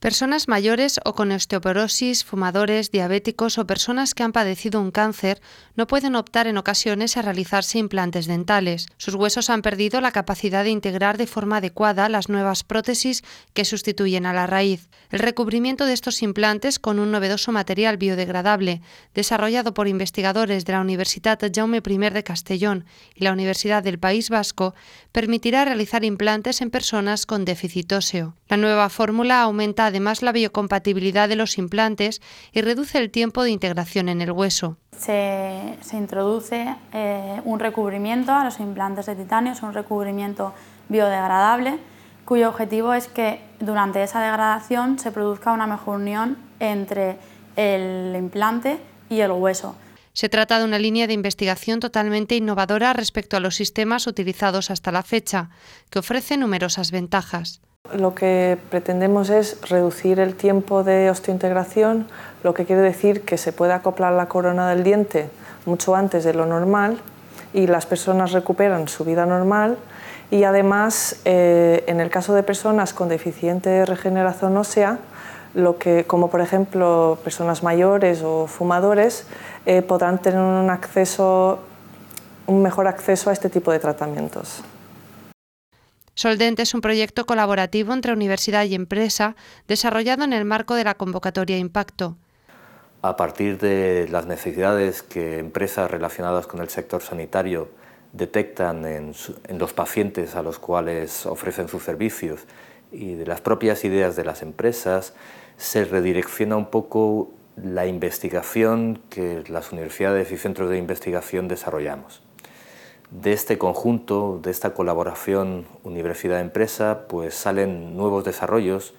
Personas mayores o con osteoporosis, fumadores, diabéticos o personas que han padecido un cáncer no pueden optar en ocasiones a realizarse implantes dentales. Sus huesos han perdido la capacidad de integrar de forma adecuada las nuevas prótesis que sustituyen a la raíz. El recubrimiento de estos implantes con un novedoso material biodegradable, desarrollado por investigadores de la Universidad Jaume I de Castellón y la Universidad del País Vasco, permitirá realizar implantes en personas con déficit óseo. La nueva fórmula aumenta además la biocompatibilidad de los implantes y reduce el tiempo de integración en el hueso. Se, introduce eh, un recubrimiento a los implantes de titanio, es un recubrimiento biodegradable cuyo objetivo es que durante esa degradación se produzca una mejor unión entre el implante y el hueso. Se trata de una línea de investigación totalmente innovadora respecto a los sistemas utilizados hasta la fecha, que ofrece numerosas ventajas. Lo que pretendemos es reducir el tiempo de osteointegración, lo que quiere decir que se puede acoplar la corona del diente mucho antes de lo normal y las personas recuperan su vida normal y además eh, en el caso de personas con deficiente regeneración ósea, lo que, como por ejemplo personas mayores o fumadores, eh, podrán tener un, mejor acceso a este tipo de tratamientos. Soldent es un proyecto colaborativo entre universidad y empresa desarrollado en el marco de la convocatoria Impacto. A partir de las necesidades que empresas relacionadas con el sector sanitario detectan en, los pacientes a los cuales ofrecen sus servicios y de las propias ideas de las empresas, se redirecciona un poco la investigación que las universidades y centros de investigación desarrollamos de este conjunto, de esta colaboración universidad-empresa, pues salen nuevos desarrollos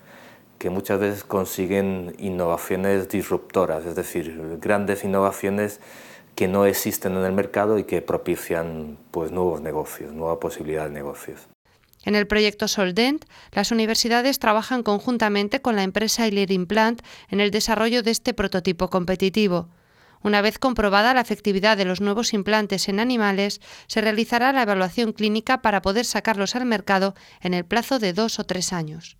que muchas veces consiguen innovaciones disruptoras, es decir, grandes innovaciones que no existen en el mercado y que propician pues, nuevos negocios, nueva posibilidad de negocios. En el proyecto Soldent, las universidades trabajan conjuntamente con la empresa Ilir Implant en el desarrollo de este prototipo competitivo. Una vez comprobada la efectividad de los nuevos implantes en animales, se realizará la evaluación clínica para poder sacarlos al mercado en el plazo de dos o tres años.